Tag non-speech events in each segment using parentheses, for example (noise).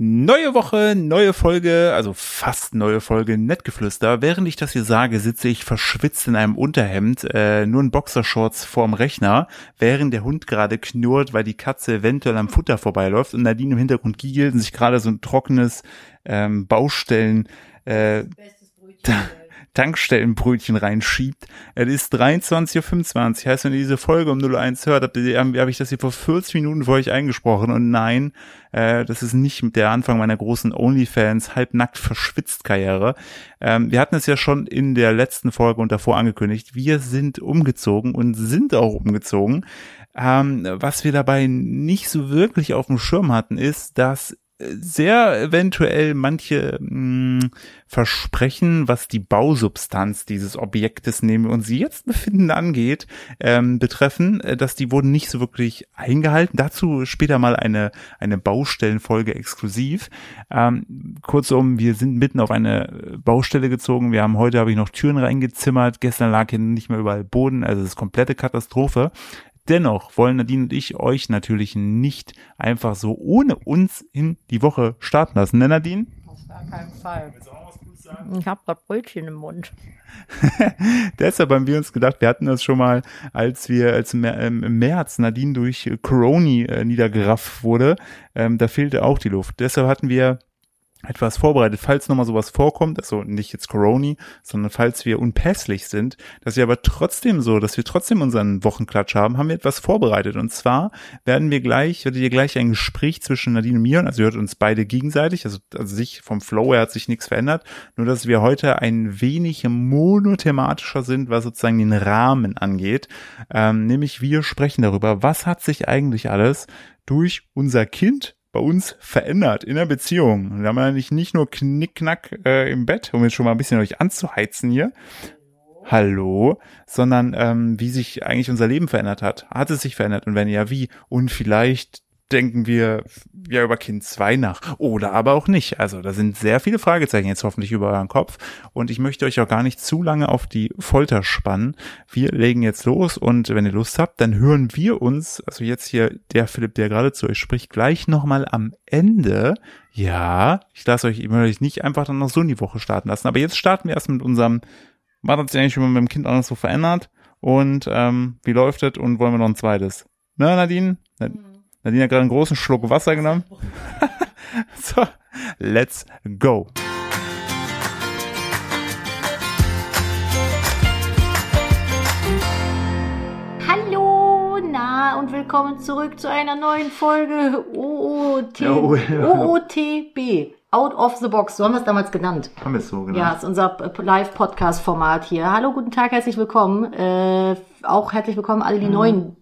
Neue Woche, neue Folge, also fast neue Folge Nettgeflüster. Während ich das hier sage, sitze ich verschwitzt in einem Unterhemd, äh, nur in Boxershorts vorm Rechner, während der Hund gerade knurrt, weil die Katze eventuell am Futter vorbeiläuft und Nadine im Hintergrund giegelt und sich gerade so ein trockenes ähm, Baustellen äh, Tankstellenbrötchen reinschiebt. Es ist 23.25 Uhr. Heißt, wenn ihr diese Folge um 01 hört, habt ihr, habe hab ich das hier vor 40 Minuten vor euch eingesprochen. Und nein, äh, das ist nicht der Anfang meiner großen OnlyFans halbnackt verschwitzt Karriere. Ähm, wir hatten es ja schon in der letzten Folge und davor angekündigt. Wir sind umgezogen und sind auch umgezogen. Ähm, was wir dabei nicht so wirklich auf dem Schirm hatten, ist, dass sehr eventuell manche mh, hm, Versprechen, was die Bausubstanz dieses Objektes, nehmen wir uns jetzt befinden, angeht, ähm, betreffen, äh, dass die wurden nicht so wirklich eingehalten. Dazu später mal eine, eine Baustellenfolge exklusiv. Ähm, kurzum, wir sind mitten auf eine Baustelle gezogen. Wir haben heute, habe ich noch Türen reingezimmert. Gestern lag hier nicht mehr überall Boden. Also es ist komplette Katastrophe. Dennoch wollen Nadine und ich euch natürlich nicht einfach so ohne uns in die Woche starten lassen, ne Nadine? Auf gar keinen Fall. Ich habe gerade Brötchen im Mund. (laughs) Deshalb haben wir uns gedacht, wir hatten das schon mal, als wir als im, ähm, März Nadine durch Corona äh, niedergerafft wurde, ähm, da fehlte auch die Luft. Deshalb hatten wir etwas vorbereitet, falls nochmal sowas vorkommt, also nicht jetzt Corona, sondern falls wir unpässlich sind, dass wir aber trotzdem so, dass wir trotzdem unseren Wochenklatsch haben, haben wir etwas vorbereitet. Und zwar werden wir gleich, werdet ihr gleich ein Gespräch zwischen Nadine und mir, also ihr hört uns beide gegenseitig, also, also sich vom Flow her hat sich nichts verändert, nur dass wir heute ein wenig monothematischer sind, was sozusagen den Rahmen angeht. Ähm, nämlich wir sprechen darüber, was hat sich eigentlich alles durch unser Kind bei uns verändert in der Beziehung. Da haben wir nicht, nicht nur Knickknack äh, im Bett, um jetzt schon mal ein bisschen euch anzuheizen hier. Hallo, sondern ähm, wie sich eigentlich unser Leben verändert hat. Hat es sich verändert und wenn ja, wie? Und vielleicht denken wir ja über Kind 2 nach oder aber auch nicht. Also da sind sehr viele Fragezeichen jetzt hoffentlich über euren Kopf und ich möchte euch auch gar nicht zu lange auf die Folter spannen. Wir legen jetzt los und wenn ihr Lust habt, dann hören wir uns, also jetzt hier der Philipp, der gerade zu euch spricht, gleich nochmal am Ende. Ja, ich lasse euch, ich euch nicht einfach dann noch so in die Woche starten lassen, aber jetzt starten wir erst mit unserem, was hat sich eigentlich schon mit dem Kind alles so verändert und ähm, wie läuft es und wollen wir noch ein zweites? Na, Nadine? Mhm. Nadine hat gerade einen großen Schluck Wasser genommen. (laughs) so, let's go. Hallo, na und willkommen zurück zu einer neuen Folge OOT, oh. OOTB. Out of the Box, so haben wir es damals genannt. Haben wir es so genannt. Ja, ist unser Live-Podcast-Format hier. Hallo, guten Tag, herzlich willkommen. Äh, auch herzlich willkommen alle die mhm. neuen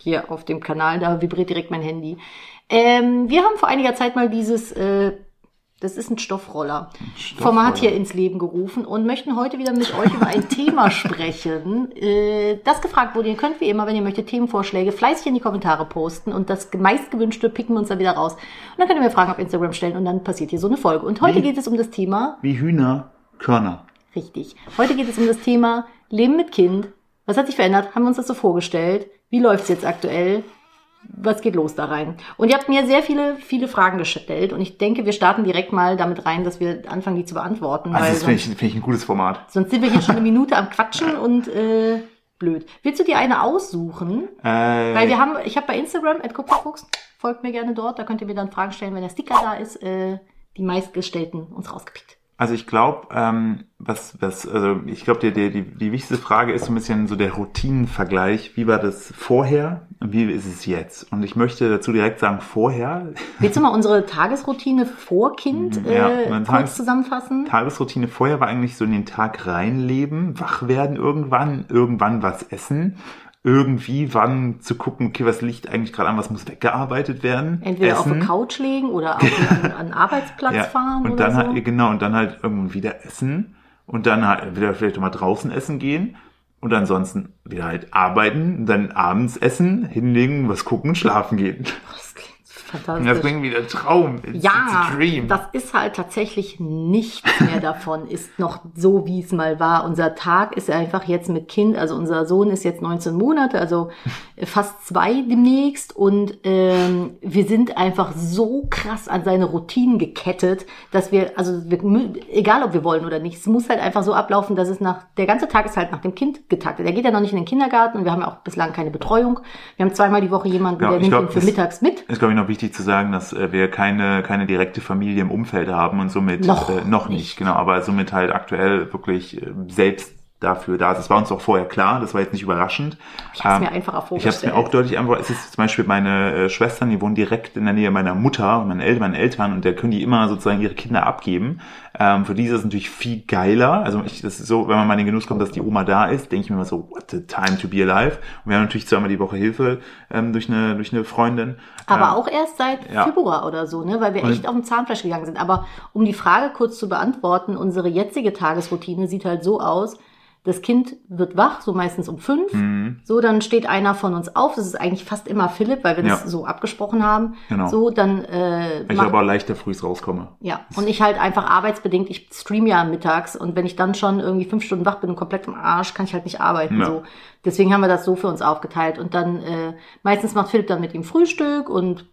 hier auf dem Kanal, da vibriert direkt mein Handy. Ähm, wir haben vor einiger Zeit mal dieses, äh, das ist ein Stoffroller, ein Stoffroller, Format hier ins Leben gerufen und möchten heute wieder mit euch über ein Thema (laughs) sprechen, äh, das gefragt wurde. Ihr könnt wie immer, wenn ihr möchtet, Themenvorschläge fleißig in die Kommentare posten und das meistgewünschte picken wir uns dann wieder raus. Und dann könnt ihr mir Fragen auf Instagram stellen und dann passiert hier so eine Folge. Und heute wie, geht es um das Thema... Wie Hühner, Körner. Richtig. Heute geht es um das Thema Leben mit Kind. Was hat sich verändert? Haben wir uns das so vorgestellt? Wie läuft's jetzt aktuell? Was geht los da rein? Und ihr habt mir sehr viele, viele Fragen gestellt und ich denke, wir starten direkt mal damit rein, dass wir anfangen, die zu beantworten. Also das finde ich, find ich ein gutes Format. Sonst sind wir hier schon eine (laughs) Minute am Quatschen und äh, blöd. Willst du dir eine aussuchen? Äh, Weil wir haben, ich habe bei Instagram, at Kupferfuchs, folgt mir gerne dort, da könnt ihr mir dann Fragen stellen, wenn der Sticker da ist, äh, die meistgestellten uns rausgepickt. Also ich glaube, ähm, was, was, also ich glaube, die, die, die, die wichtigste Frage ist so ein bisschen so der Routinenvergleich. Wie war das vorher und wie ist es jetzt? Und ich möchte dazu direkt sagen, vorher. Willst du mal unsere Tagesroutine vor Kind mhm, ja, äh, kurz Tages zusammenfassen? Tagesroutine vorher war eigentlich so in den Tag reinleben, wach werden irgendwann, irgendwann was essen irgendwie wann zu gucken, okay, was liegt eigentlich gerade an, was muss weggearbeitet werden. Entweder essen. auf der Couch legen oder auf einen, einen (laughs) Arbeitsplatz ja. fahren und oder dann so. halt, genau, und dann halt irgendwann wieder essen und dann halt wieder vielleicht mal draußen essen gehen und ansonsten wieder halt arbeiten, dann abends essen, hinlegen, was gucken, schlafen gehen. Das klingt Fantastisch. Das klingt wie der Traum. It's, Ja, it's a dream. das ist halt tatsächlich nichts mehr (laughs) davon, ist noch so, wie es mal war. Unser Tag ist einfach jetzt mit Kind, also unser Sohn ist jetzt 19 Monate, also fast zwei demnächst und ähm, wir sind einfach so krass an seine Routinen gekettet, dass wir, also wir, egal ob wir wollen oder nicht, es muss halt einfach so ablaufen, dass es nach, der ganze Tag ist halt nach dem Kind getaktet. Er geht ja noch nicht in den Kindergarten und wir haben ja auch bislang keine Betreuung. Wir haben zweimal die Woche jemanden, Ja, der nimmt glaub, ihn für das- mittags mit. ist, glaube ich, noch wichtig zu sagen, dass äh, wir keine, keine direkte Familie im Umfeld haben und somit Noch äh, noch nicht, nicht. genau, aber somit halt aktuell wirklich äh, selbst dafür da ist. Das war uns auch vorher klar, das war jetzt nicht überraschend. Ich hab's Ähm, mir einfacher Ich habe es vorgestellt. mir auch deutlich einfach, es ist zum Beispiel meine äh, Schwestern, die wohnen direkt in der Nähe meiner Mutter und meinen Eltern, meinen Eltern und da können die immer sozusagen ihre Kinder abgeben. Ähm, für die ist es natürlich viel geiler. Also ich, das ist so, wenn man mal in den Genuss kommt, dass die Oma da ist, denke ich mir immer so, what a time to be alive. Und wir haben natürlich zweimal die Woche Hilfe ähm, durch eine durch eine Freundin. Aber Ähm, auch erst seit ja. Februar oder so, ne? weil wir Und- echt auf dem Zahnfleisch gegangen sind. Aber um die Frage kurz zu beantworten, unsere jetzige Tagesroutine sieht halt so aus, das Kind wird wach, so meistens um fünf. Mhm. So, dann steht einer von uns auf. Das ist eigentlich fast immer Philipp, weil wir das Ja. so abgesprochen haben. Genau. So, dann äh, ich aber leichter früh rauskomme. ja, und ich halt einfach arbeitsbedingt, ich stream ja mittags und wenn ich dann schon irgendwie fünf Stunden wach bin und komplett im Arsch, kann ich halt nicht arbeiten. Ja. So. Deswegen haben wir das so für uns aufgeteilt. Und dann äh, meistens macht Philipp dann mit ihm Frühstück und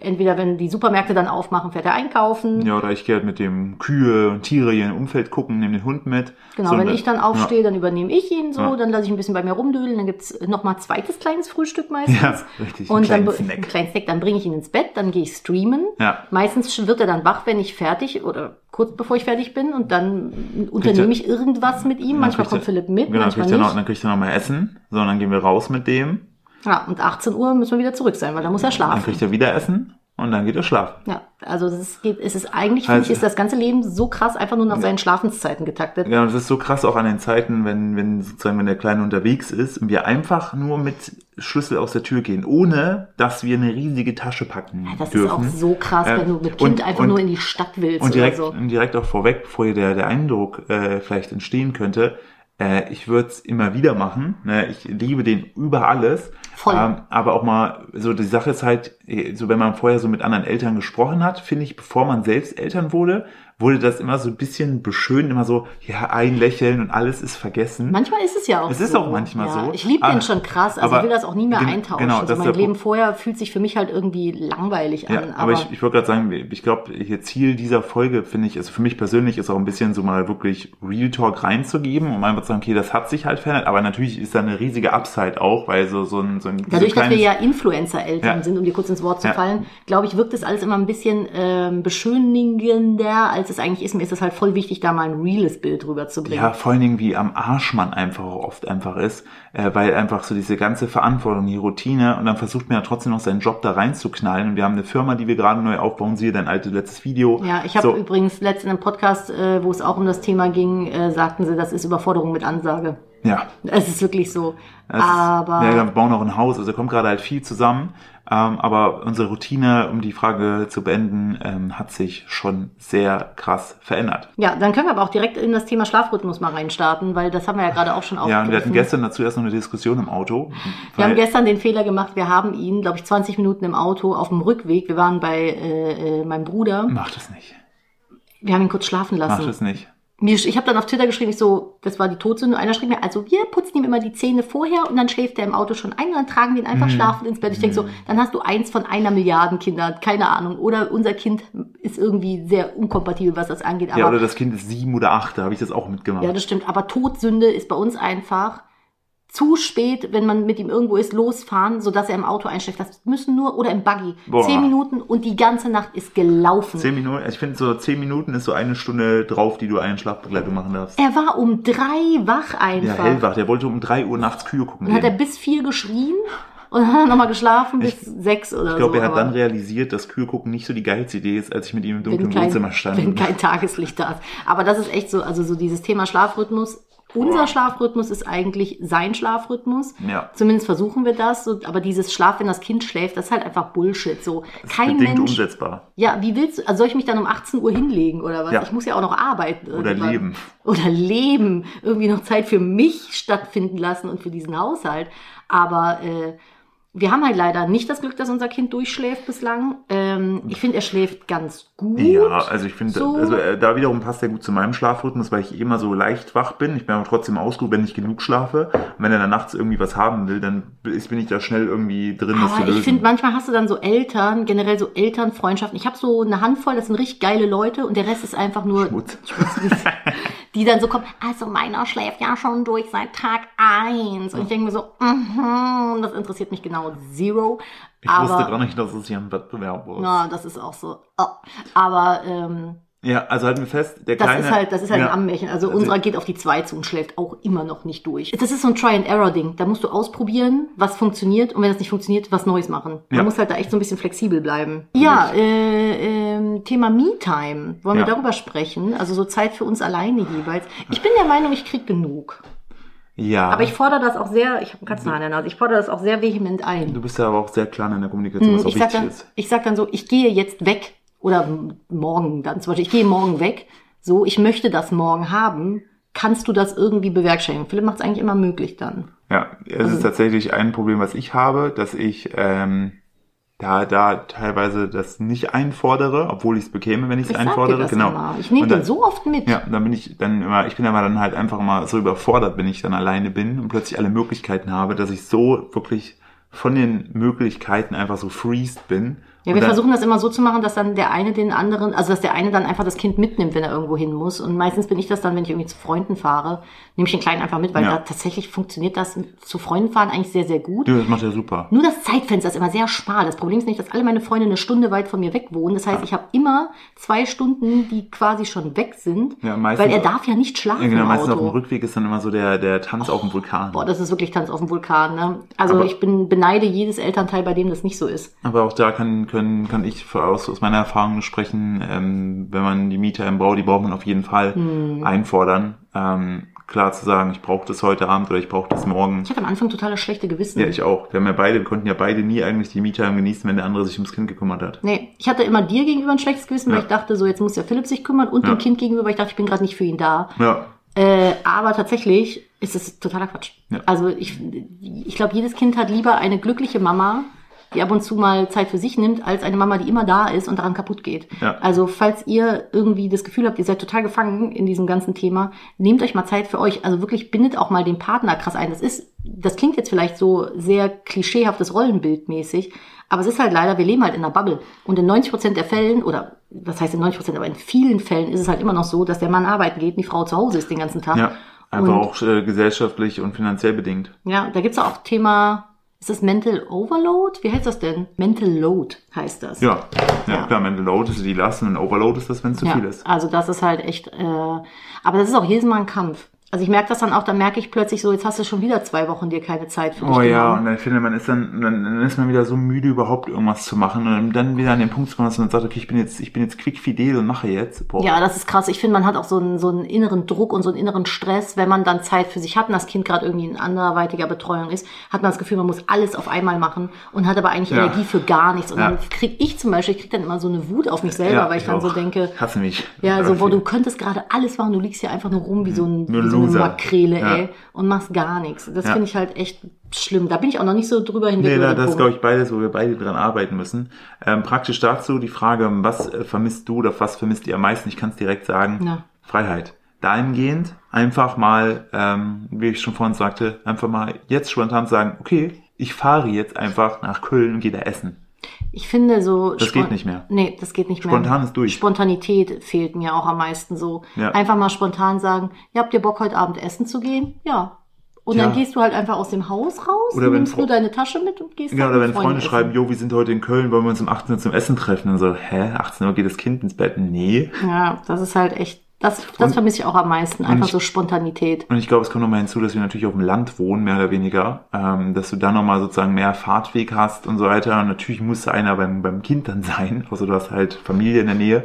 entweder wenn die Supermärkte dann aufmachen, fährt er einkaufen. Ja, oder ich gehe halt mit dem Kühe und Tiere hier im Umfeld gucken, nehme den Hund mit. Genau, So wenn ich dann aufstehe, dann übernehme ich ihn so, Ja. dann lasse ich ein bisschen bei mir rumdüdeln, dann gibt's noch mal zweites kleines Frühstück meistens. Ja, richtig, einen Und dann kleinen br- Snack. einen kleinen Snack, dann bringe ich ihn ins Bett, dann gehe ich streamen. Ja. Meistens wird er dann wach, wenn ich fertig oder kurz bevor ich fertig bin und dann unternehme ich irgendwas mit ihm. Dann Manchmal kommt Philipp mit, Genau, dann manchmal er noch, dann kriegt er noch mal Essen. So, und dann gehen wir raus mit dem. Ja, und 18 Uhr müssen wir wieder zurück sein, weil da muss er Dann schlafen. kriegt er wieder Essen und dann geht er schlafen. Ja, also es ist, geht, es ist eigentlich, finde Also- ich, ist das ganze Leben so krass einfach nur nach seinen Schlafenszeiten getaktet. Ja, und das ist so krass auch an den Zeiten, wenn, wenn sozusagen, wenn der Kleine unterwegs ist und wir einfach nur mit Schlüssel aus der Tür gehen, ohne dass wir eine riesige Tasche packen Das dürfen. ist auch so krass, Äh, wenn du mit Kind und- einfach und- nur in die Stadt willst Und direkt, so. direkt auch vorweg, bevor hier der, der Eindruck äh, vielleicht entstehen könnte, äh, ich würde es immer wieder machen. Ne? Ich liebe den über alles. Voll. Ähm, aber auch mal, so die Sache ist halt, eh, so wenn man vorher so mit anderen Eltern gesprochen hat, finde ich, bevor man selbst Eltern wurde, wurde das immer so ein bisschen beschönt, immer so, ja, ein Lächeln und alles ist vergessen. Manchmal ist es ja auch Es so. ist auch manchmal ja, so. Ich liebe Ah, den schon krass, also aber ich will das auch nie mehr gen- eintauschen. genau, so das ist mein Leben vorher fühlt sich für mich halt irgendwie langweilig Ja, an. aber, ich, ich wollte gerade sagen, ich glaube, ihr Ziel dieser Folge, finde ich, also für mich persönlich ist auch ein bisschen so mal wirklich Real Talk reinzugeben, um einfach zu sagen, okay, das hat sich halt verändert, aber natürlich ist da eine riesige Upside auch, weil so, so ein, so ein Dadurch, so dass wir kleines- ja Influencer-Eltern Ja. sind, um dir kurz ins Wort zu fallen, glaube ich, wirkt das alles immer ein bisschen ähm, beschönigender, als es eigentlich ist. Mir ist es halt voll wichtig, da mal ein reales Bild rüberzubringen. Ja, vor allen Dingen, wie am Arsch man einfach oft einfach ist, äh, weil einfach so diese ganze Verantwortung, die Routine und dann versucht man ja trotzdem noch seinen Job da reinzuknallen und wir haben eine Firma, die wir gerade neu aufbauen, siehe dein altes letztes Video. Ja, ich habe so, übrigens letztens in einem Podcast, äh, wo es auch um das Thema ging, äh, sagten sie, das ist Überforderung mit Ansage. Ja, Es ist wirklich so. Es ist- Aber ja, wir bauen auch ein Haus, also kommt gerade halt viel zusammen. Ähm, aber unsere Routine, um die Frage zu beenden, ähm, hat sich schon sehr krass verändert. ja, dann können wir aber auch direkt in das Thema Schlafrhythmus mal reinstarten, weil das haben wir ja gerade auch schon Ja, und wir hatten aufgegriffen. gestern dazu erst noch eine Diskussion im Auto. Wir haben gestern den Fehler gemacht, wir haben ihn, glaube ich, 20 Minuten im Auto auf dem Rückweg. Wir waren bei äh, äh, meinem Bruder. Mach das nicht. Wir haben ihn kurz schlafen lassen. das nicht. Mir, ich habe dann auf Twitter geschrieben, ich so, das war die Todsünde. Einer schrieb mir, also wir putzen ihm immer die Zähne vorher und dann schläft er im Auto schon ein und dann tragen wir ihn Mhm. einfach schlafend ins Bett. Ich denk so, dann hast du eins von einer Milliarden Kinder, keine Ahnung. Oder unser Kind ist irgendwie sehr unkompatibel, was das angeht. Aber ja, oder das Kind ist sieben oder acht, da habe ich das auch mitgemacht. Ja, das stimmt. Aber Todsünde ist bei uns einfach zu spät, wenn man mit ihm irgendwo ist, losfahren, sodass er im Auto einschläft. Das müssen nur, oder im Buggy, Boah. zehn Minuten und die ganze Nacht ist gelaufen. Zehn Minuten, ich finde so zehn Minuten ist so eine Stunde drauf, die du einen Schlafbegleitung machen darfst. Er war um drei wach Ja, einfach. hellwach, der wollte um drei Uhr nachts Kühe gucken. Dann hat er bis vier geschrien und dann hat er nochmal geschlafen bis sechs oder Ich glaube, so. er hat dann realisiert, dass Kühe gucken nicht so die geilste Idee ist, als ich mit ihm im dunklen Wohnzimmer stand. wenn kein Tageslicht da ist. Aber das ist echt so, also so dieses Thema Schlafrhythmus. Unser. Schlafrhythmus ist eigentlich sein Schlafrhythmus. Ja. Zumindest versuchen wir das. Aber dieses Schlaf, wenn das Kind schläft, das ist halt einfach Bullshit. So ist kein bedingt Mensch. umsetzbar. Ja, wie willst du? Also soll ich mich dann um 18 Uhr hinlegen oder was? Ja. Ich muss ja auch noch arbeiten. Oder irgendwann. leben. Oder leben. Irgendwie noch Zeit für mich stattfinden lassen und für diesen Haushalt. Aber äh, wir haben halt leider nicht das Glück, dass unser Kind durchschläft bislang. Ähm, ich finde, er schläft ganz gut. Ja, also ich finde, So. also äh, da wiederum passt er gut zu meinem Schlafrhythmus, weil ich immer so leicht wach bin. Ich bin aber trotzdem ausgeruht, wenn ich genug schlafe. Und wenn er dann nachts irgendwie was haben will, dann bin ich da schnell irgendwie drin, das zu Aber lösen. ich finde, manchmal hast du dann so Eltern, generell so Elternfreundschaften. Ich habe so eine Handvoll, das sind richtig geile Leute und der Rest ist einfach nur Schmutz. (laughs) (laughs) die dann so kommen, also meiner schläft ja schon durch seit Tag eins. Und ich denke mir so, mhm, das interessiert mich genau zero. Ich wusste aber, gar nicht, dass es hier ein Wettbewerb war. na, das ist auch so. Oh. Aber ähm, Ja, also halten wir fest, der das kleine... ist halt, das ist halt ja, ein Ammärchen. Also, Also- unserer geht auf die zwei zu und schläft auch immer noch nicht durch. Das ist so ein Try-and-Error-Ding. Da musst du ausprobieren, was funktioniert und wenn es nicht funktioniert, was Neues machen. Man Ja. muss halt da echt so ein bisschen flexibel bleiben. Ja, äh, ähm, Thema Me-Time. Wollen Ja. wir darüber sprechen? Also so Zeit für uns alleine jeweils. Ich bin der Meinung, ich krieg genug. Ja, Aber ich fordere das auch sehr, ich habe einen Katzenhaar in der Nase, ich fordere das auch sehr vehement ein. du bist ja aber auch sehr klar in der Kommunikation, was auch Hm, Ich sag, wichtig dann, ist. ich sag dann so, ich gehe jetzt weg oder morgen dann zum Beispiel, ich gehe morgen weg, so, ich möchte das morgen haben, kannst du das irgendwie bewerkstelligen? Philipp macht es eigentlich immer möglich dann. Ja, es Mhm. ist tatsächlich ein Problem, was ich habe, dass ich ähm, da, da teilweise das nicht einfordere, obwohl ich es bekäme, wenn ich es einfordere. genau. immer. Ich nehme den so oft mit. Ja, dann bin ich dann immer, ich bin aber dann halt einfach mal so überfordert, wenn ich dann alleine bin und plötzlich alle Möglichkeiten habe, dass ich so wirklich von den Möglichkeiten einfach so freezed bin. Ja, wir dann, versuchen das immer so zu machen, dass dann der eine den anderen, also dass der eine dann einfach das Kind mitnimmt, wenn er irgendwo hin muss. Und meistens bin ich das dann, wenn ich irgendwie zu Freunden fahre, nehme ich den Kleinen einfach mit, weil Ja. da tatsächlich funktioniert das zu Freunden fahren eigentlich sehr, sehr gut. Ja, das macht ja super. Nur das Zeitfenster ist immer sehr schmal. Das Problem ist nicht, dass alle meine Freunde eine Stunde weit von mir weg wohnen. Das heißt, ich habe immer zwei Stunden, die quasi schon weg sind, Ja, meistens- weil er darf ja nicht schlafen Ja, genau, meistens auf dem. Rückweg ist dann immer so der, der Tanz auf dem Vulkan. Boah, das ist wirklich Tanz auf dem Vulkan. Ne? Also Aber- ich bin beneide jedes Elternteil, bei dem das nicht so ist. Aber auch da kann, können, kann ich für- aus, aus meiner Erfahrung sprechen, ähm, wenn man die Mieter im Bau, die braucht man auf jeden Fall Hm. einfordern. Ähm, klar zu sagen, ich brauche das heute Abend oder ich brauche das morgen. Ich hatte am Anfang total das schlechte Gewissen. Ja, ich auch. Wir haben ja beide, wir konnten ja beide nie eigentlich die Mieter genießen, wenn der andere sich ums Kind gekümmert hat. Nee, ich hatte immer dir gegenüber ein schlechtes Gewissen, weil Ja. ich dachte, so jetzt muss ja Philipp sich kümmern und Ja. dem Kind gegenüber, weil ich dachte, ich bin gerade nicht für ihn da. Ja. Äh, aber tatsächlich ist es totaler Quatsch. Ja. Also ich, ich glaube, jedes Kind hat lieber eine glückliche Mama, die ab und zu mal Zeit für sich nimmt, als eine Mama, die immer da ist und daran kaputt geht. Ja. Also falls ihr irgendwie das Gefühl habt, ihr seid total gefangen in diesem ganzen Thema, nehmt euch mal Zeit für euch. Also wirklich bindet auch mal den Partner krass ein. Das ist, das klingt jetzt vielleicht so sehr klischeehaftes Rollenbildmäßig, aber es ist halt leider, wir leben halt in einer Bubble. Und in 90 Prozent der Fällen, oder was heißt in 90 Prozent, aber in vielen Fällen ist es halt immer noch so, dass der Mann arbeiten geht und die Frau zu Hause ist den ganzen Tag. Ja. Einfach Und- auch äh, gesellschaftlich und finanziell bedingt. Ja, da gibt's auch Thema, ist das Mental Overload? Wie heißt das denn? Mental Load heißt das. Ja. Ja, Ja. klar, Mental Load ist die Last und Overload ist das, wenn es zu Ja, viel ist. also das ist halt echt, äh, aber das ist auch jedes Mal ein Kampf. Also ich merke das dann auch, dann merke ich plötzlich so, jetzt hast du schon wieder zwei Wochen dir keine Zeit für dich Oh ja, genommen. und dann finde man ist dann, dann, dann ist man wieder so müde, überhaupt irgendwas zu machen und dann wieder an den Punkt zu kommen, dass man sagt, okay, ich bin jetzt, ich bin jetzt quickfidel und mache jetzt. Boah. Ja, das ist krass. Ich finde, man hat auch so einen, so einen inneren Druck und so einen inneren Stress, wenn man dann Zeit für sich hat und das Kind gerade irgendwie in anderweitiger Betreuung ist, hat man das Gefühl, man muss alles auf einmal machen und hat aber eigentlich Ja. Energie für gar nichts. Und Ja. dann krieg ich zum Beispiel, ich krieg dann immer so eine Wut auf mich selber, weil ich, dann so auch. denke, Hasse mich. Ja, so, wo du könntest gerade alles machen, du liegst hier einfach nur rum wie so, ein, wie so eine. Makrele, Ja. ey, und machst gar nichts. Das Ja. finde ich halt echt schlimm. Da bin ich auch noch nicht so drüber hinweg. Nee, da, das ist, glaube ich, beides, wo wir beide dran arbeiten müssen. Ähm, praktisch dazu die Frage, was äh, vermisst du oder was vermisst ihr am meisten? Ich kann es direkt sagen. Ja. Freiheit. Dahingehend einfach mal, ähm, wie ich schon vorhin sagte, einfach mal jetzt spontan sagen, okay, ich fahre jetzt einfach nach Köln und gehe da essen. Ich finde so. Das geht nicht mehr. Nee, das geht nicht mehr. Spontan ist durch. Spontanität fehlt mir auch am meisten so. Ja. Einfach mal spontan sagen, ja, habt ihr Bock heute Abend essen zu gehen? Ja. Und Ja. dann gehst du halt einfach aus dem Haus raus, Oder nimmst nur deine Tasche mit und gehst Ja, oder wenn Freunde essen. schreiben, jo, wir sind heute in Köln, wollen wir uns um 18 Uhr zum Essen treffen? Und so, hä, 18 Uhr geht das Kind ins Bett? Nee. Ja, das ist halt echt, das, das Und- vermisse ich auch am meisten. Einfach ich- so Spontanität. Und ich glaube, es kommt nochmal hinzu, dass wir natürlich auf dem Land wohnen, mehr oder weniger, ähm, dass du dann nochmal sozusagen mehr Fahrtweg hast und so weiter. Und natürlich muss einer beim, beim Kind dann sein, außer (laughs) du hast halt Familie in der Nähe.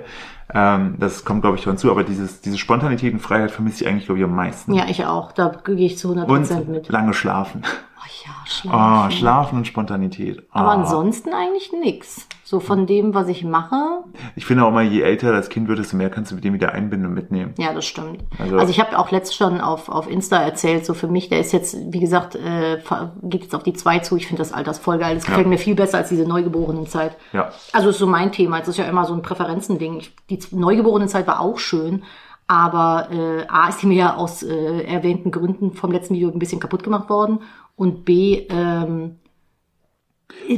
Ähm, das kommt, glaube ich, hinzu. Aber dieses, diese Spontanität und Freiheit vermisse ich eigentlich, glaube ich, am meisten. Ja, ich auch. Da gehe ich zu 100% und mit. lange schlafen. Oh ja, Oh, schlafen. schlafen und Spontanität. Aber Ah. ansonsten eigentlich nix. So von dem, was ich mache. Ich finde auch mal, je älter das Kind wird, desto mehr kannst du mit dem wieder einbinden und mitnehmen. Ja, das stimmt. Also- Also, ich habe auch letzt schon auf, auf Insta erzählt, so für mich, der ist jetzt, wie gesagt, äh, geht jetzt auf die zwei zu. Ich finde das Alters voll geil. Das gefällt mir viel besser als diese Neugeborenenzeit. Ja. Also ist so mein Thema. Es ist ja immer so ein Präferenzending. Die Neugeborenenzeit war auch schön, aber äh, A ist die mir ja aus äh, erwähnten Gründen vom letzten Video ein bisschen kaputt gemacht worden und B ähm,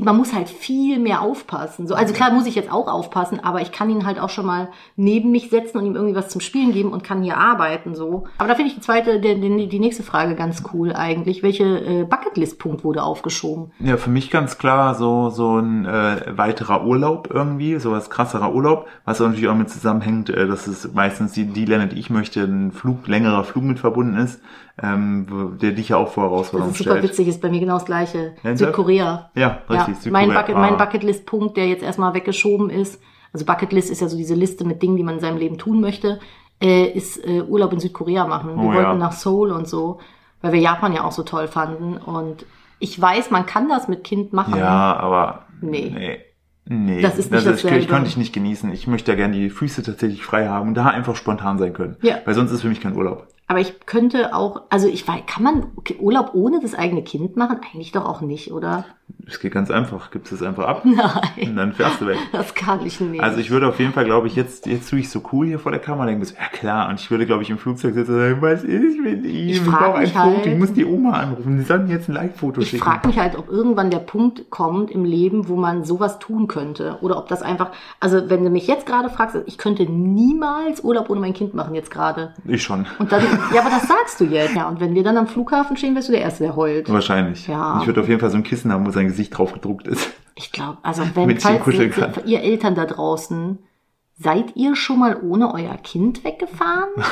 man muss halt viel mehr aufpassen. So, also klar muss ich jetzt auch aufpassen, aber ich kann ihn halt auch schon mal neben mich setzen und ihm irgendwie was zum Spielen geben und kann hier arbeiten. So. Aber da finde ich die zweite, die, die, die nächste Frage ganz cool eigentlich. Welche äh, Bucketlist-Punkt wurde aufgeschoben? Ja, für mich ganz klar so so ein äh, weiterer Urlaub irgendwie, so was krasserer Urlaub, was natürlich auch mit zusammenhängt, äh, dass es meistens die, die Länder, die ich möchte, ein Flug, längerer Flug mit verbunden ist, ähm, der dich ja auch vor Das Herausforderungen ist super stellt. witzig, ist bei mir genau das gleiche. Ja, Südkorea. Ja, richtig. Ja, Südkorea. mein, Bucket, mein Ah. Bucketlist-Punkt, der jetzt erstmal weggeschoben ist, also Bucketlist ist ja so diese Liste mit Dingen, die man in seinem Leben tun möchte, äh, ist äh, Urlaub in Südkorea machen. Wir Oh, wollten ja. nach Seoul und so, weil wir Japan ja auch so toll fanden. Und ich weiß, man kann das mit Kind machen. Ja, aber Nee. nee. Nee, Das ist nicht ich, dasselbe. ich könnte ich nicht genießen. Ich möchte ja gerne die Füße tatsächlich frei haben und da einfach spontan sein können. Ja. Weil sonst ist für mich kein Urlaub. Aber ich könnte auch, also ich weiß, kann man Urlaub ohne das eigene Kind machen? Eigentlich doch auch nicht, oder? Es geht ganz einfach. Gibst es einfach ab (laughs) Nein, und dann fährst du weg. das kann ich nicht. Also ich würde auf jeden Fall, glaube ich, jetzt, jetzt tue ich so cool hier vor der Kamera, denke ja klar, und ich würde, glaube ich, im Flugzeug sitzen und sagen, was ist mit ihm? Ich frag brauche ein mich Foto, halt- ich muss die Oma anrufen, die sollen mir jetzt ein Live-Foto Ich schicken. frage mich halt, ob irgendwann der Punkt kommt im Leben, wo man sowas tun könnte. Oder ob das einfach, also wenn du mich jetzt gerade fragst, ich könnte niemals Urlaub ohne mein Kind machen jetzt gerade. Ich schon. Und dann, ja, aber das sagst du jetzt. Ja, und wenn wir dann am Flughafen stehen, wirst du der Erste, der heult. Wahrscheinlich. Ja. Ich würde auf jeden Fall so ein Kissen haben, wo sein Gesicht drauf gedruckt ist. Ich glaube, also wenn, falls ihm kuscheln ihr, Eltern da draußen, seid ihr schon mal ohne euer Kind weggefahren? (laughs)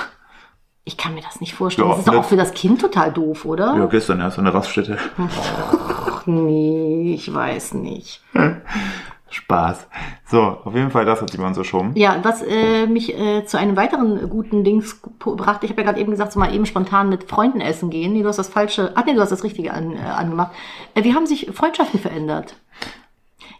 Ich kann mir das nicht vorstellen. Ja, das ist doch auch für das Kind total doof, oder? Ja, gestern erst an der Raststätte. Ach nee, ich weiß nicht. (laughs) Spaß. So, auf jeden Fall, das hat sie bei uns verschoben. Ja, was äh, mich äh, zu einem weiteren guten Dings brachte, ich habe ja gerade eben gesagt, so mal eben spontan mit Freunden essen gehen. Nee, du hast das falsche, ach nee, du hast das Richtige an, äh, angemacht. Äh, wie haben sich Freundschaften verändert?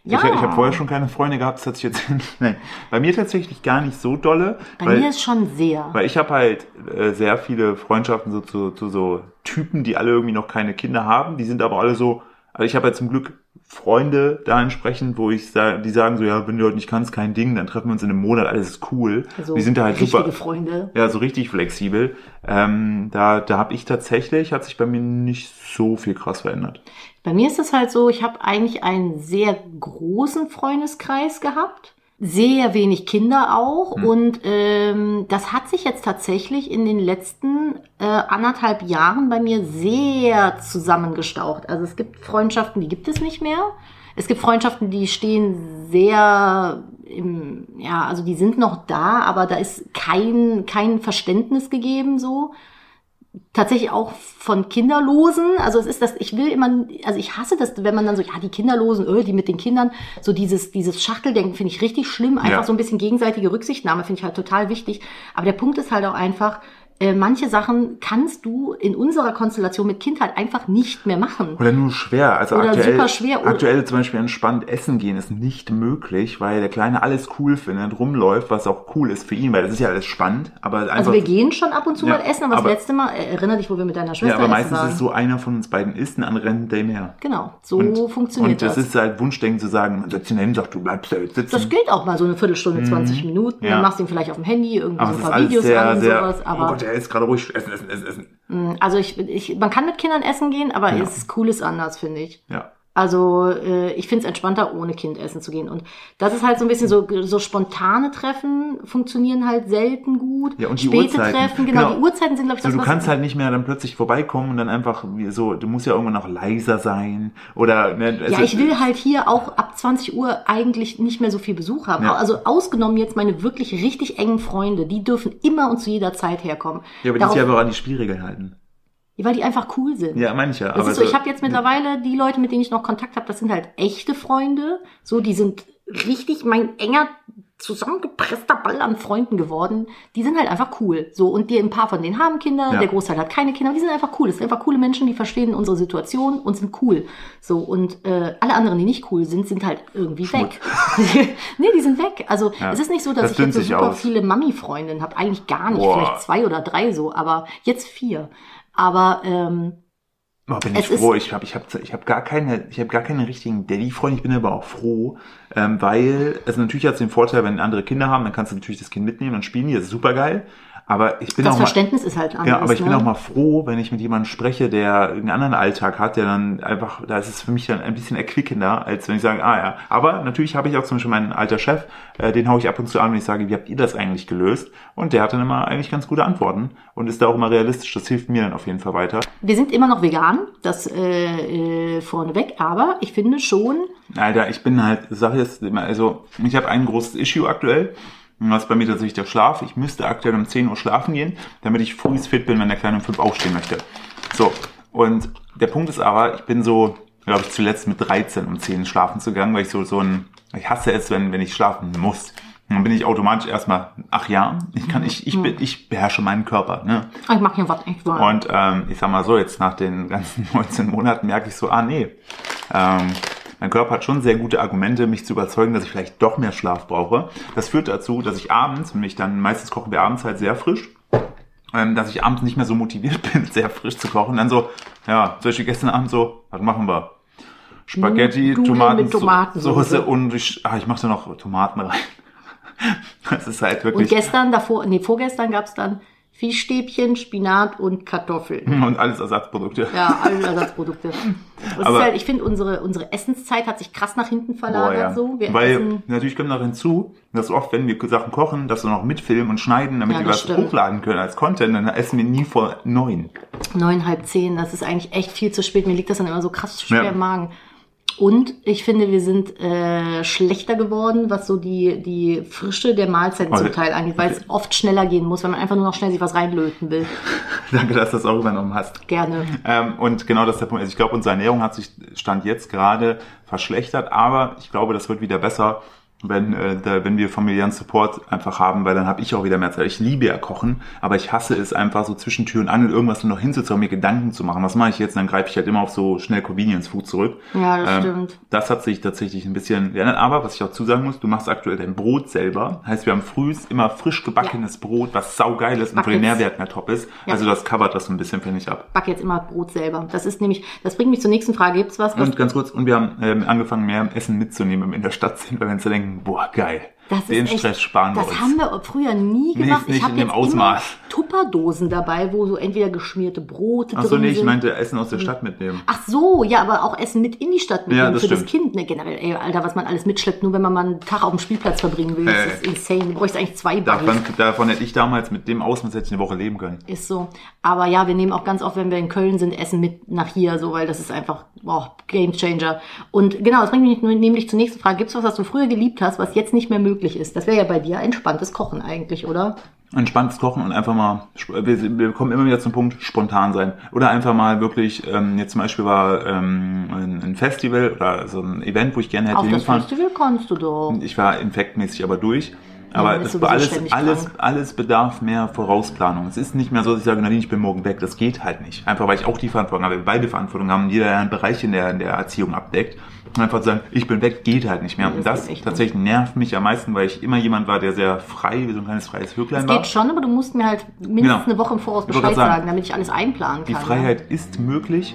Ja, Ich, ich habe vorher schon keine Freunde gehabt, das hat sich jetzt. (laughs) Nein, bei mir tatsächlich gar nicht so dolle. bei weil, mir ist schon sehr. weil ich habe halt äh, sehr viele Freundschaften so zu, zu so Typen, die alle irgendwie noch keine Kinder haben. Die sind aber alle so. Also ich habe ja zum Glück Freunde da entsprechend, wo ich sage, die sagen so, ja, wenn du heute nicht kannst, kein Ding, dann treffen wir uns in einem Monat, alles ist cool. Also die sind da halt richtige super. Freunde. Ja, so richtig flexibel. Ähm, da da habe ich tatsächlich, hat sich bei mir nicht so viel krass verändert. Bei mir ist es halt so, ich habe eigentlich einen sehr großen Freundeskreis gehabt. Sehr wenig Kinder auch. Hm. Und ähm, das hat sich jetzt tatsächlich in den letzten äh, anderthalb Jahren bei mir sehr zusammengestaucht. Also es gibt Freundschaften, die gibt es nicht mehr. Es gibt Freundschaften, die stehen sehr im, ja, also die sind noch da, aber da ist kein, kein Verständnis gegeben so tatsächlich auch von Kinderlosen. Also es ist das, ich will immer, also ich hasse das, wenn man dann so, ja, die Kinderlosen, öh, die mit den Kindern, so dieses, dieses Schachteldenken finde ich richtig schlimm. Einfach Ja. so ein bisschen gegenseitige Rücksichtnahme finde ich halt total wichtig. Aber der Punkt ist halt auch einfach, äh, manche Sachen kannst du in unserer Konstellation mit Kind halt einfach nicht mehr machen. Oder nur schwer. Also Oder aktuell, super schwer. Aktuell zum Beispiel entspannt essen gehen ist nicht möglich, weil der Kleine alles cool findet, rumläuft, was auch cool ist für ihn, weil das ist ja alles spannend. Aber einfach, Also wir gehen schon ab und zu Ja, mal essen, aber das aber- letzte Mal, äh, erinnere dich, wo wir mit deiner ja, Schwester aber essen meistens waren. ist es so, einer von uns beiden isst, ein anderer rennt nebenher. Genau, so Und, funktioniert und das, das. ist halt Wunschdenken zu sagen, man setzt ihn hin, sagt, du bleibst da jetzt sitzen. Das geht auch mal so eine Viertelstunde, 20 Minuten. Mhm. Ja. Dann machst du ihn vielleicht auf dem Handy, irgendwie aber so ein paar Videos sehr, an und sehr, sowas. oh Aber Gott, er ist gerade ruhig, essen, essen, essen, essen. mh, also ich, ich, man kann mit Kindern essen gehen, aber Ja. es ist cool ist anders, finde ich. Ja. Also äh, ich finde es entspannter, ohne Kind essen zu gehen. Und das ist halt so ein bisschen so, so spontane Treffen funktionieren halt selten gut. Ja, und die Späte Uhrzeiten. Treffen, genau, Genau. die Uhrzeiten sind, glaube ich, So, das, du was kannst halt nicht mehr dann plötzlich vorbeikommen und dann einfach so, du musst ja irgendwann noch leiser sein oder ne, Ja, also- ich will halt hier auch ab 20 Uhr eigentlich nicht mehr so viel Besuch haben. Ja. Also ausgenommen jetzt meine wirklich richtig engen Freunde, die dürfen immer und zu jeder Zeit herkommen. Ja, aber die sich aber auch an die Spielregeln halten. Weil die einfach cool sind. Ja, manche. Das aber ist so, ich habe jetzt mittlerweile die Leute, mit denen ich noch Kontakt habe, das sind halt echte Freunde. So, die sind richtig mein enger zusammengepresster Ball an Freunden geworden. Die sind halt einfach cool. So, und die, ein paar von denen haben Kinder, Ja. der Großteil hat keine Kinder, die sind einfach cool. Das sind einfach coole Menschen, die verstehen unsere Situation und sind cool. So, und äh, alle anderen, die nicht cool sind, sind halt irgendwie weg. (laughs) nee, die sind weg. Also Ja. es ist nicht so, dass Das ich jetzt so super aus. viele Mami-Freundinnen habe. Eigentlich gar nicht. Boah. Vielleicht zwei oder drei so, aber jetzt vier. Aber ähm, Oh, bin Es ich froh. Ich habe ich hab, ich hab gar keine, ich habe gar keine richtigen Daddy-Freunde. Ich bin aber auch froh, ähm, weil es natürlich hat den Vorteil, wenn andere Kinder haben, dann kannst du natürlich das Kind mitnehmen und spielen. Die das ist super geil. Aber ich bin das auch mal, Verständnis ist halt anders. ja, aber ich bin ne? auch mal froh, wenn ich mit jemandem spreche, der einen anderen Alltag hat, der dann einfach, da ist es für mich dann ein bisschen erquickender, als wenn ich sage, ah ja. Aber natürlich habe ich auch zum Beispiel meinen alter Chef, äh, den haue ich ab und zu an, wenn ich sage, wie habt ihr das eigentlich gelöst? Und der hat dann immer eigentlich ganz gute Antworten und ist da auch immer realistisch. Das hilft mir dann auf jeden Fall weiter. Wir sind immer noch vegan, das äh, äh, vorneweg, aber ich finde schon, Alter, ich bin halt, sag jetzt immer, also ich habe ein großes Issue aktuell. Und das ist bei mir tatsächlich der Schlaf. Ich müsste aktuell um 10 Uhr schlafen gehen, damit ich früh fit bin, wenn der Kleine um 5 aufstehen möchte. So, und der Punkt ist aber, ich bin so, glaube ich, zuletzt mit 13 um 10 schlafen zu gegangen, weil ich so, so ein, ich hasse es, wenn, wenn ich schlafen muss. Und dann bin ich automatisch erstmal, ach ja, ich kann, ich, ich bin, ich beherrsche meinen Körper, ne? ich mache hier was echt wahr. Und ähm, ich sag mal so, jetzt nach den ganzen (laughs) 19 Monaten merke ich so, ah nee, ähm, mein Körper hat schon sehr gute Argumente, mich zu überzeugen, dass ich vielleicht doch mehr Schlaf brauche. Das führt dazu, dass ich abends, wenn ich dann, meistens kochen wir abends halt sehr frisch, ähm, dass ich abends nicht mehr so motiviert (laughs) bin, sehr frisch zu kochen. Dann so, ja, zum Beispiel gestern Abend so, was machen wir? Spaghetti, Tomaten, Tomatensoße. Soße und ich, ah, ich mache da noch Tomaten rein. (laughs) Das ist halt Und wirklich. gestern, davor, nee, vorgestern gab's dann Fischstäbchen, Spinat und Kartoffeln. (laughs) Und alles Ersatzprodukte. Ja, alle Ersatzprodukte. (laughs) Aber- halt, ich finde, unsere, unsere Essenszeit hat sich krass nach hinten verlagert. Boah, ja. so. Wir Weil essen, natürlich kommt noch hinzu, dass oft, wenn wir Sachen kochen, dass wir noch mitfilmen und schneiden, damit Ja, wir was stimmt. hochladen können als Content, dann essen wir nie vor neun. neun, halb zehn. Das ist eigentlich echt viel zu spät. Mir liegt das dann immer so krass schwer Ja. im Magen. Und ich finde, wir sind äh, schlechter geworden, was so die, die Frische der Mahlzeiten zum Teil angeht, weil es oft schneller gehen muss, wenn man einfach nur noch schnell sich was reinlöten will. (laughs) Danke, dass du das auch übernommen hast. Gerne. Ähm, und genau das ist der Punkt. Also ich glaube, unsere Ernährung hat sich Stand jetzt gerade verschlechtert, aber ich glaube, das wird wieder besser, wenn, äh, da, wenn wir familiären Support einfach haben, weil dann habe ich auch wieder mehr Zeit. Ich liebe ja Kochen, aber ich hasse es einfach so zwischen Tür und Angel irgendwas nur noch hinzuzauen, mir Gedanken zu machen. Was mache ich jetzt? Dann greife ich halt immer auf so schnell Convenience Food zurück. Ja, das Ähm, stimmt. Das hat sich tatsächlich ein bisschen geändert. Aber was ich auch zusagen muss, du machst aktuell dein Brot selber. Heißt, wir haben frühs immer frisch gebackenes Brot, was saugeil ist und von den Nährwerten her top ist. Ja. Also das covert das so ein bisschen, finde ich, ab. Back jetzt immer Brot selber. Das ist nämlich, das bringt mich zur nächsten Frage. Gibt's was, was Und ganz kurz, und wir haben ähm, angefangen, mehr Essen mitzunehmen, wenn wir in der Stadt sind, weil wir uns da denken, boah, geil. Das ist Den echt- Stress sparen wir Das uns. haben wir früher nie gemacht. nicht ich habe in dem jetzt Ausmaß. immer Tupperdosen dabei, wo so entweder geschmierte Brote Ach so, drin nee, ich sind. meinte Essen aus der Stadt mitnehmen. Ach so, ja, aber auch Essen mit in die Stadt mitnehmen Ja, das für das stimmt. Kind. Ne, generell, ey, Alter, was man alles mitschleppt, nur wenn man mal einen Tag auf dem Spielplatz verbringen will, Äh. das ist insane. Du bräuchst eigentlich zwei Davon, davon hätte ich damals mit dem Ausmaß hätte ich eine Woche leben können. Ist so. Aber ja, wir nehmen auch ganz oft, wenn wir in Köln sind, Essen mit nach hier, so, weil das ist einfach, boah, Game Changer. Und genau, das bringt mich nämlich zur nächsten Frage. Gibt's was, was du früher geliebt hast, was jetzt nicht mehr möglich ist? Das wäre ja bei dir entspanntes Kochen eigentlich, oder? entspanntes Kochen und einfach mal, wir, kommen immer wieder zum Punkt, spontan sein. Oder einfach mal wirklich, ähm, jetzt zum Beispiel war ähm, ein, Festival oder so ein Event, wo ich gerne hätte Auf das hingefahren. Festival kannst du doch. Ich war infektmäßig aber durch. Aber das alles, alles, krank. alles bedarf mehr Vorausplanung. Es ist nicht mehr so, dass ich sage, Nadine, ich bin morgen weg. Das geht halt nicht. Einfach weil ich auch die Verantwortung habe. Wir beide Verantwortung haben, jeder einen Bereich in der, in der Erziehung abdeckt. Und einfach zu sagen, ich bin weg, geht halt nicht mehr. Nee, Und das das tatsächlich nervt mich am meisten, weil ich immer jemand war, der sehr frei, wie so ein kleines freies Vöglein war. geht schon, aber du musst mir halt mindestens Genau. eine Woche im Voraus Bescheid sagen, sagen, damit ich alles einplanen kann. Die Freiheit ist möglich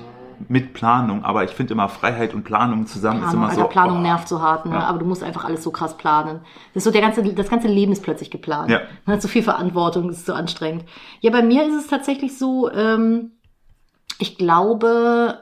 mit Planung, aber ich finde immer Freiheit und Planung zusammen Ja. ist Planung, immer so. Alter, Planung oh. nervt so hart, ne? Ja. aber du musst einfach alles so krass planen. Das ist so der ganze, das ganze Leben ist plötzlich geplant. Ja. Man hat so viel Verantwortung, das ist so anstrengend. Ja, bei mir ist es tatsächlich so, ähm, ich glaube,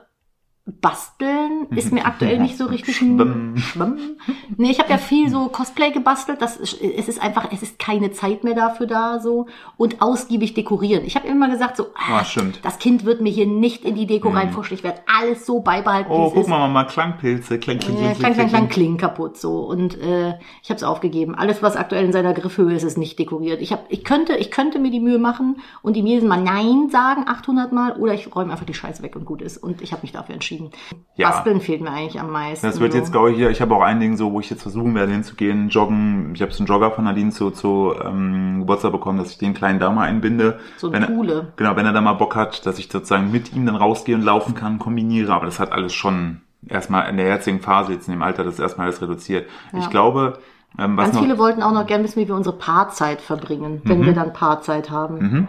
Basteln ist mir aktuell nicht so richtig Schwimmen. Schwimmen. Nee, ich habe ja viel so Cosplay gebastelt. Das ist, es ist einfach, es ist keine Zeit mehr dafür da so und ausgiebig dekorieren. Ich habe immer gesagt so, ah, Ah, stimmt. das Kind wird mir hier nicht in die Deko reinfuschen. Ich werde alles so beibehalten, Oh, guck ist. mal, Mama, Klangpilze, kling, kling, Ja, kling, klang, klang, klang, kling. kaputt so und äh, ich habe es aufgegeben. Alles, was aktuell in seiner Griffhöhe ist, ist nicht dekoriert. Ich hab, ich könnte, ich könnte mir die Mühe machen und ihm jedes Mal Nein sagen 800 Mal oder ich räume einfach die Scheiße weg und gut ist. Und ich habe mich dafür entschieden. Verschieben. Ja. Basteln fehlt mir eigentlich am meisten. Das wird jetzt, glaube ich, hier, ich habe auch ein Ding so, wo ich jetzt versuchen werde hinzugehen, joggen. Ich habe so einen Jogger von Nadine zu, zu ähm, Geburtstag bekommen, dass ich den kleinen da mal einbinde. So ein wenn er, Thule. Genau, wenn er da mal Bock hat, dass ich sozusagen mit ihm dann rausgehe und laufen kann, kombiniere. Aber das hat alles schon erstmal in der jetzigen Phase, jetzt in dem Alter, das erstmal alles reduziert. Ja. Ich glaube, ähm, was Ganz noch, viele wollten auch noch gerne wissen, wie wir unsere Paarzeit verbringen, wenn wir dann Paarzeit haben. Mhm.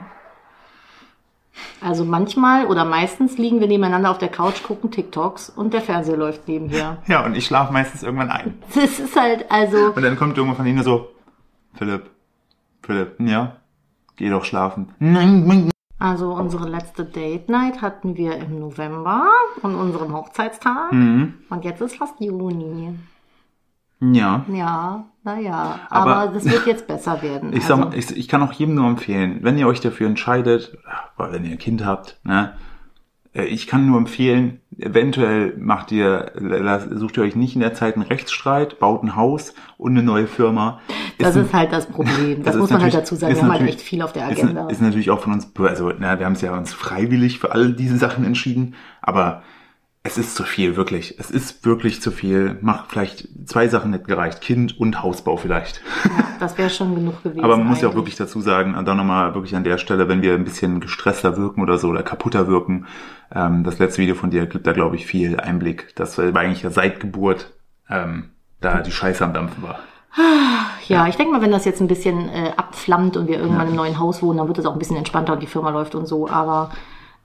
Also manchmal oder meistens liegen wir nebeneinander auf der Couch, gucken TikToks und der Fernseher läuft nebenher. (laughs) ja, und ich schlafe meistens irgendwann ein. Das ist halt, also, Und dann kommt irgendwann von ihnen so, Philipp, Philipp, ja, geh doch schlafen. Also unsere letzte Date Night hatten wir im November an unserem Hochzeitstag. Mhm. Und jetzt ist fast Juni. Ja. Ja, naja. Aber, Aber- das wird jetzt besser werden. Ich, sag also, mal, ich, ich kann auch jedem nur empfehlen, wenn ihr euch dafür entscheidet, oder wenn ihr ein Kind habt, ne, äh, ich kann nur empfehlen, eventuell macht ihr, sucht ihr euch nicht in der Zeit einen Rechtsstreit, baut ein Haus und eine neue Firma. das ein- ist halt das Problem. (laughs) Das ist muss man halt dazu sagen. ist Wir haben halt echt viel auf der ist, Agenda. ist natürlich auch von uns, also na, wir haben es ja uns freiwillig für alle diese Sachen entschieden, aber es ist zu viel, wirklich. Es ist wirklich zu viel. Macht vielleicht zwei Sachen nicht gereicht. Kind und Hausbau vielleicht. ja, das wäre schon genug gewesen. Aber man muss ja auch wirklich dazu sagen, und dann nochmal wirklich an der Stelle, wenn wir ein bisschen gestresster wirken oder so oder kaputter wirken, ähm, das letzte Video von dir gibt da, glaube ich, viel Einblick, dass wir eigentlich ja seit Geburt ähm, da die Scheiße am Dampfen war. Ja, ich denke mal, wenn das jetzt ein bisschen äh, abflammt und wir irgendwann im neuen Haus wohnen, dann wird es auch ein bisschen entspannter und die Firma läuft und so. Aber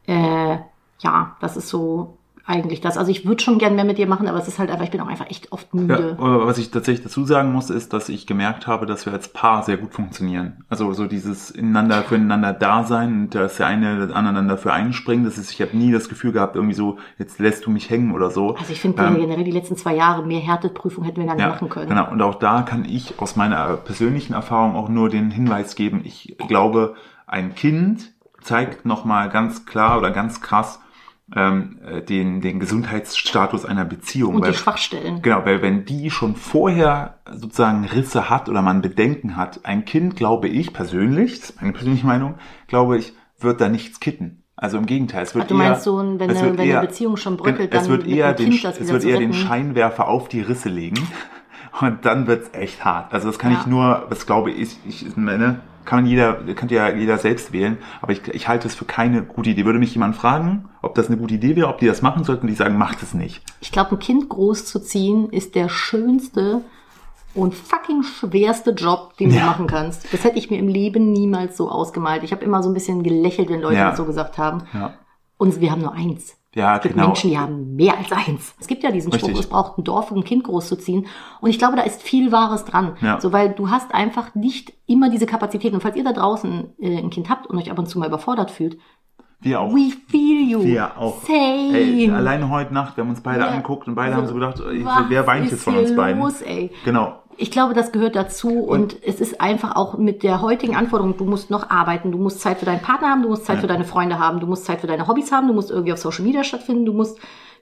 äh, ja, das ist so eigentlich das. Also ich würde schon gern mehr mit dir machen, aber es ist halt einfach, ich bin auch einfach echt oft Ja, müde. aber was ich tatsächlich dazu sagen muss, ist, dass ich gemerkt habe, dass wir als Paar sehr gut funktionieren. Also so dieses ineinander füreinander da sein und dass der eine aneinander für einspringen. Das ist, ich habe nie das Gefühl gehabt, irgendwie so, jetzt lässt du mich hängen oder so. Also ich finde Ähm, generell die letzten zwei Jahre mehr Härteprüfung hätten wir gar nicht machen können. Genau, und auch da kann ich aus meiner persönlichen Erfahrung auch nur den Hinweis geben, ich glaube, ein Kind zeigt nochmal ganz klar oder ganz krass ähm, äh, den, den Gesundheitsstatus einer Beziehung. Und weil, die Schwachstellen. Genau, weil wenn die schon vorher sozusagen Risse hat oder man Bedenken hat, ein Kind, glaube ich persönlich, das ist meine persönliche Meinung, glaube ich, wird da nichts kitten. Also im Gegenteil, es wird Ach, du eher, meinst so, wenn es eine- wird wenn eine eher- Beziehung schon bröckelt, es dann wird eher den, Kind das es wird eher den. Scheinwerfer auf die Risse legen (laughs) und dann wird's echt hart. Also das kann Ja. ich nur, das glaube ich, ich meine, kann jeder, kann ja jeder selbst wählen, aber ich, ich halte es für keine gute Idee. Würde mich jemand fragen, ob das eine gute Idee wäre, ob die das machen sollten, die sagen, macht es nicht. Ich glaube, ein Kind großzuziehen ist der schönste und fucking schwerste Job, den du Ja. machen kannst. Das hätte ich mir im Leben niemals so ausgemalt. Ich habe immer so ein bisschen gelächelt, wenn Leute Ja. das so gesagt haben. Ja, Und wir haben nur eins. Ja Es gibt genau. Menschen, die haben mehr als eins. Es gibt ja diesen Spruch, Richtig. es braucht ein Dorf, um ein Kind großzuziehen. Und ich glaube, da ist viel Wahres dran. Ja. So, weil du hast einfach nicht immer diese Kapazität. Und falls ihr da draußen äh, ein Kind habt und euch ab und zu mal überfordert fühlt, Wir auch. we feel you. Wir auch. Same. Ey, alleine heute Nacht, wir haben uns beide Ja. angeguckt und beide So, haben so gedacht, ey, wer weint jetzt von uns beiden? Los, ey? Genau. Ich glaube, das gehört dazu und es ist einfach auch mit der heutigen Anforderung, du musst noch arbeiten, du musst Zeit für deinen Partner haben, du musst Zeit Ja. für deine Freunde haben, du musst Zeit für deine Hobbys haben, du musst irgendwie auf Social Media stattfinden, du musst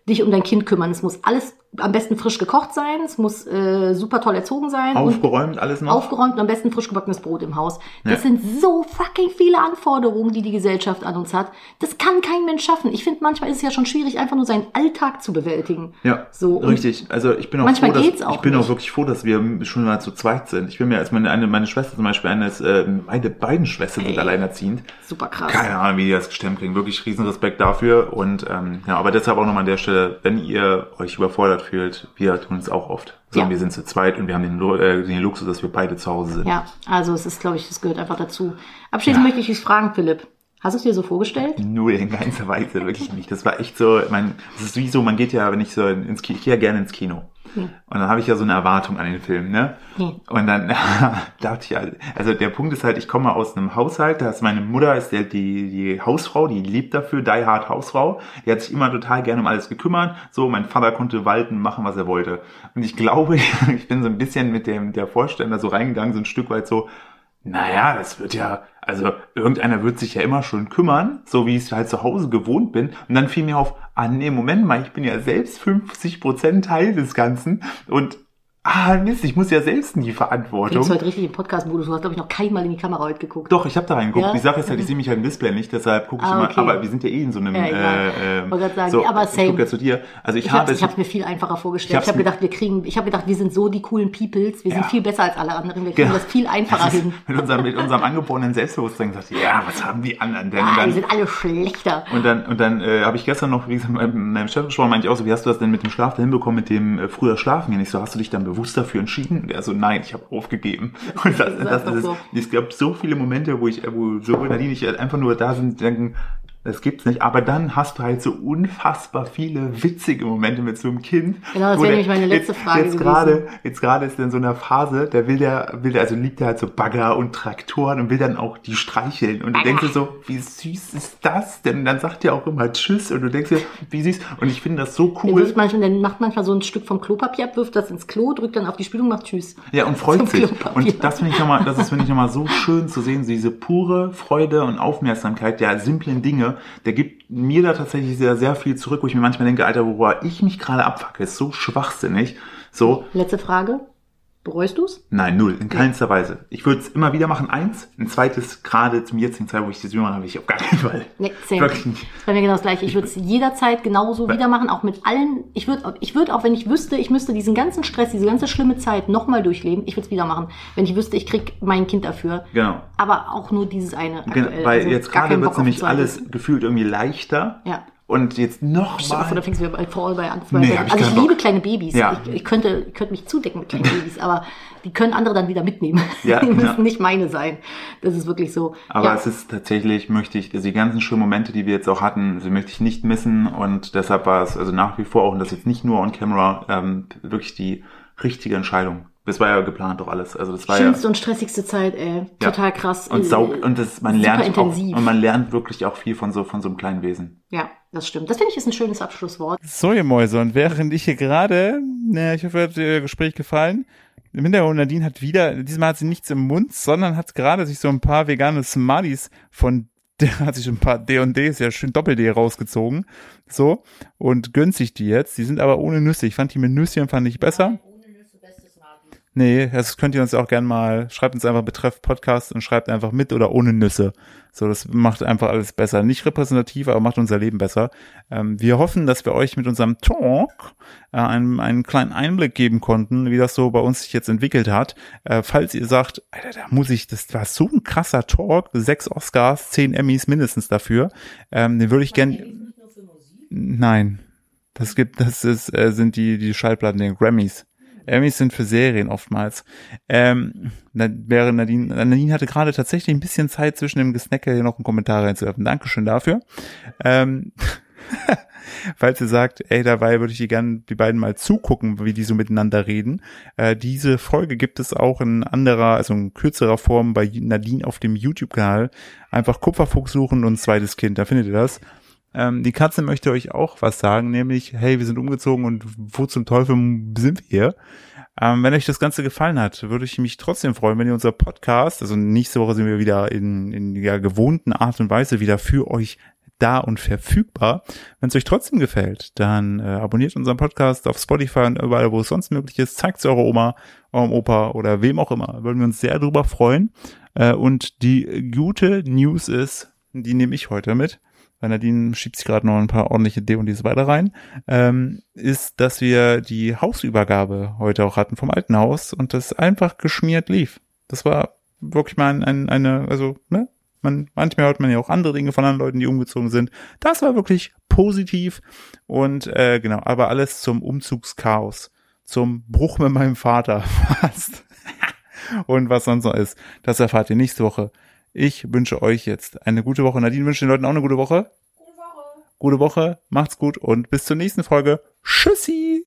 dich um dein Kind kümmern. Es muss alles am besten frisch gekocht sein, es muss äh, super toll erzogen sein Aufgeräumt alles noch. aufgeräumt und am besten frisch gebackenes Brot im Haus. Das Ja. sind so fucking viele Anforderungen, die die Gesellschaft an uns hat. Das kann kein Mensch schaffen. Ich finde, manchmal ist es ja schon schwierig, einfach nur seinen Alltag zu bewältigen. Ja, So, richtig. Also ich bin auch Manchmal froh, dass, auch ich bin nicht. auch wirklich froh, dass wir schon mal zu zweit sind. Ich bin mir als meine eine meine Schwester zum Beispiel eine ist, äh, meine beiden Schwestern sind Ey. alleinerziehend. Super krass. Keine Ahnung, wie die das gestemmt kriegen. Wirklich riesen Respekt dafür. Und ähm, ja, aber deshalb auch nochmal an der Stelle, wenn ihr euch überfordert fühlt, wir tun es auch oft. So, Ja. wir sind zu zweit und wir haben den, äh, den Luxus, dass wir beide zu Hause sind. Ja, also es ist, glaube ich, das gehört einfach dazu. Abschließend Ja. möchte ich dich fragen, Philipp. Hast du es dir so vorgestellt? Nur in keinster Weise, wirklich nicht. Das war echt so, mein, das ist wie so, man geht ja, wenn ich so ins Kino, ich gehe ja gerne ins Kino. Und dann habe ich ja so eine Erwartung an den Film, ne? Und dann (laughs) dachte ich, halt- also der Punkt ist halt, ich komme aus einem Haushalt, da ist meine Mutter, ist der, die, die Hausfrau, die lebt dafür, die hard Hausfrau. Die hat sich immer total gerne um alles gekümmert. So, mein Vater konnte walten, machen, was er wollte. Und ich glaube, (laughs) ich bin so ein bisschen mit dem, der Vorstellung da so reingegangen, so ein Stück weit so, naja, das wird ja, also irgendeiner wird sich ja immer schon kümmern, so wie ich es halt zu Hause gewohnt bin. Und dann fiel mir auf, ah nee, Moment mal, ich bin ja selbst 50 Prozent Teil des Ganzen und Ah, Mist, ich muss ja selbst in die Du Verantwortung. bist heute richtig im Podcast-Modus. Du hast, glaube ich, noch keinmal in die Kamera heute geguckt. Doch, ich habe da reingeguckt. Ja? Die Sache ist halt, ich sehe mich halt im Display nicht, deshalb gucke ich Ah, immer. okay. Aber wir sind ja eh in so einem. Ja, äh, äh, sagen, so, aber ich same. gucke ja zu dir. Also ich, Ich habe es. ich mir viel einfacher vorgestellt. Ich Ich, habe mir- gedacht, wir kriegen, ich habe gedacht, wir sind so die coolen Peoples. Wir sind Ja. viel besser als alle anderen. Wir kriegen Genau. das viel einfacher hin. mit unserem, mit unserem angeborenen Selbstbewusstsein gesagt, ja, was haben die anderen denn? Ah, die dann, sind alle schlechter. und dann, und dann äh, habe ich gestern noch, wie gesagt, mit meinem Chef gesprochen, meinte ich auch so, wie hast du das denn mit dem Schlaf da hinbekommen, mit dem äh, früher Schlafen gehen? Ich so, hast du dich dann bewusst dafür entschieden? Und er so, nein, ich habe aufgegeben. (laughs) Und das, Das das, ist so. (laughs) es gab so viele Momente, wo ich, wo sowohl Nadine ich einfach nur da sind, denken, das gibt's nicht. Aber dann hast du halt so unfassbar viele witzige Momente mit so einem Kind. Genau, das wäre der- nämlich meine letzte jetzt, Frage Jetzt gerade, jetzt gerade ist er in so einer Phase, da will der, will der, also liebt er halt so Bagger und Traktoren und will dann auch die streicheln. Und du denkst dir so, wie süß ist das denn? Und dann sagt er auch immer Tschüss und du denkst dir, wie süß. Und ich finde das so Der, cool. wirft manchmal, der macht manchmal so ein Stück vom Klopapier ab, wirft das ins Klo, drückt dann auf die Spülung, macht Tschüss. Ja, und freut Zum sich. Klopapier. Und das finde ich nochmal, das ist, finde ich nochmal so schön zu sehen, diese pure Freude und Aufmerksamkeit der simplen Dinge. Der gibt mir da tatsächlich sehr, sehr viel zurück, wo ich mir manchmal denke, Alter, worüber ich mich gerade abfacke, ist so schwachsinnig. So, Letzte Frage. Bereust du's? nein, null, in keinster Weise. Ich würde es immer wieder machen, eins. Ein zweites, gerade zum jetzigen Zeit, wo ich das jünger habe, ich auf gar keinen Fall. Nee, same. Wirklich nicht. Das ist bei mir genau das gleiche. Ich würde es jederzeit genauso wieder machen, auch mit allen. Ich würde ich würd auch, wenn ich wüsste, ich müsste diesen ganzen Stress, diese ganze schlimme Zeit nochmal durchleben, ich würde es wieder machen. Wenn ich wüsste, ich krieg mein Kind dafür. Genau. Aber auch nur dieses eine. Aktuell. Weil Also jetzt gerade wird nämlich alles gefühlt irgendwie leichter. Ja. Und jetzt noch Stell dir vor, da mal. fängst du bei Fall bei an. Nee, ich also ich keinen liebe kleine Babys. Ja. Ich, ich, könnte, ich könnte mich zudecken mit kleinen Babys, aber die können andere dann wieder mitnehmen. Ja, (laughs) die müssen ja. nicht meine sein. Das ist wirklich so. Aber ja. es ist tatsächlich, möchte ich, also die ganzen schönen Momente, die wir jetzt auch hatten, sie möchte ich nicht missen und deshalb war es also nach wie vor auch, und das jetzt nicht nur on camera, ähm, wirklich die richtige Entscheidung. Das war ja geplant doch alles. Also das war Schönste ja und stressigste Zeit, ey. Ja. Total krass. und Äh, saug und das man lernt auch, intensiv. und man lernt wirklich auch viel von so von so einem kleinen Wesen. Ja, das stimmt. Das finde ich ist ein schönes Abschlusswort. So, ihr Mäuse, und während ich hier gerade, na, ich hoffe, hat das Gespräch gefallen. Im Hintergrund, Nadine hat wieder, diesmal hat sie nichts im Mund, sondern hat gerade sich so ein paar vegane Smarties von, (laughs) der hat sich ein paar D&Ds, ja schön Doppel-D rausgezogen, so, und gönnt sich die jetzt. Die sind aber ohne Nüsse. Ich fand die mit Nüsschen, fand ich besser. Nee, das könnt ihr uns auch gern mal, schreibt uns einfach betreff Podcast und schreibt einfach mit oder ohne Nüsse. So, das macht einfach alles besser. Nicht repräsentativ, aber macht unser Leben besser. Ähm, wir hoffen, dass wir euch mit unserem Talk äh, einen, einen kleinen Einblick geben konnten, wie das so bei uns sich jetzt entwickelt hat. Äh, falls ihr sagt, Alter, da muss ich, das war so ein krasser Talk, sechs Oscars, zehn Emmys mindestens dafür, ähm, den würde ich gern, nein, das gibt, das ist, äh, sind die, die Schallplatten, den Grammys. Emmys sind für Serien oftmals. Ähm, wäre Nadine, Nadine hatte gerade tatsächlich ein bisschen Zeit zwischen dem Gesnacke hier noch einen Kommentar reinzuwerfen. Dankeschön dafür. Ähm, (laughs) falls ihr sagt, ey, dabei würde ich die gerne die beiden mal zugucken, wie die so miteinander reden. Äh, diese Folge gibt es auch in anderer, also in kürzerer Form bei Nadine auf dem YouTube-Kanal. Einfach Kupferfuchs suchen und zweites Kind, da findet ihr das. Ähm, die Katze möchte euch auch was sagen, nämlich, hey, wir sind umgezogen und wo zum Teufel sind wir hier? Ähm, wenn euch das Ganze gefallen hat, würde ich mich trotzdem freuen, wenn ihr unser Podcast, also nächste Woche sind wir wieder in, in der gewohnten Art und Weise wieder für euch da und verfügbar. Wenn es euch trotzdem gefällt, dann äh, abonniert unseren Podcast auf Spotify und überall, wo es sonst möglich ist. Zeigt es eurer Oma, eurem Opa oder wem auch immer. Würden wir uns sehr drüber freuen. Äh, und die gute News ist, die nehme ich heute mit, weil Nadine schiebt sich gerade noch ein paar ordentliche D und Ds weiter rein, ähm, ist, dass wir die Hausübergabe heute auch hatten vom alten Haus und das einfach geschmiert lief. Das war wirklich mal ein, ein, eine, also, ne? Man, manchmal hört man ja auch andere Dinge von anderen Leuten, die umgezogen sind. Das war wirklich positiv und äh, genau, aber alles zum Umzugschaos, zum Bruch mit meinem Vater (laughs) fast und was sonst noch ist. Das erfahrt ihr nächste Woche. Ich wünsche euch jetzt eine gute Woche. Nadine wünscht den Leuten auch eine gute Woche. Gute Woche. Gute Woche. Macht's gut und bis zur nächsten Folge. Tschüssi.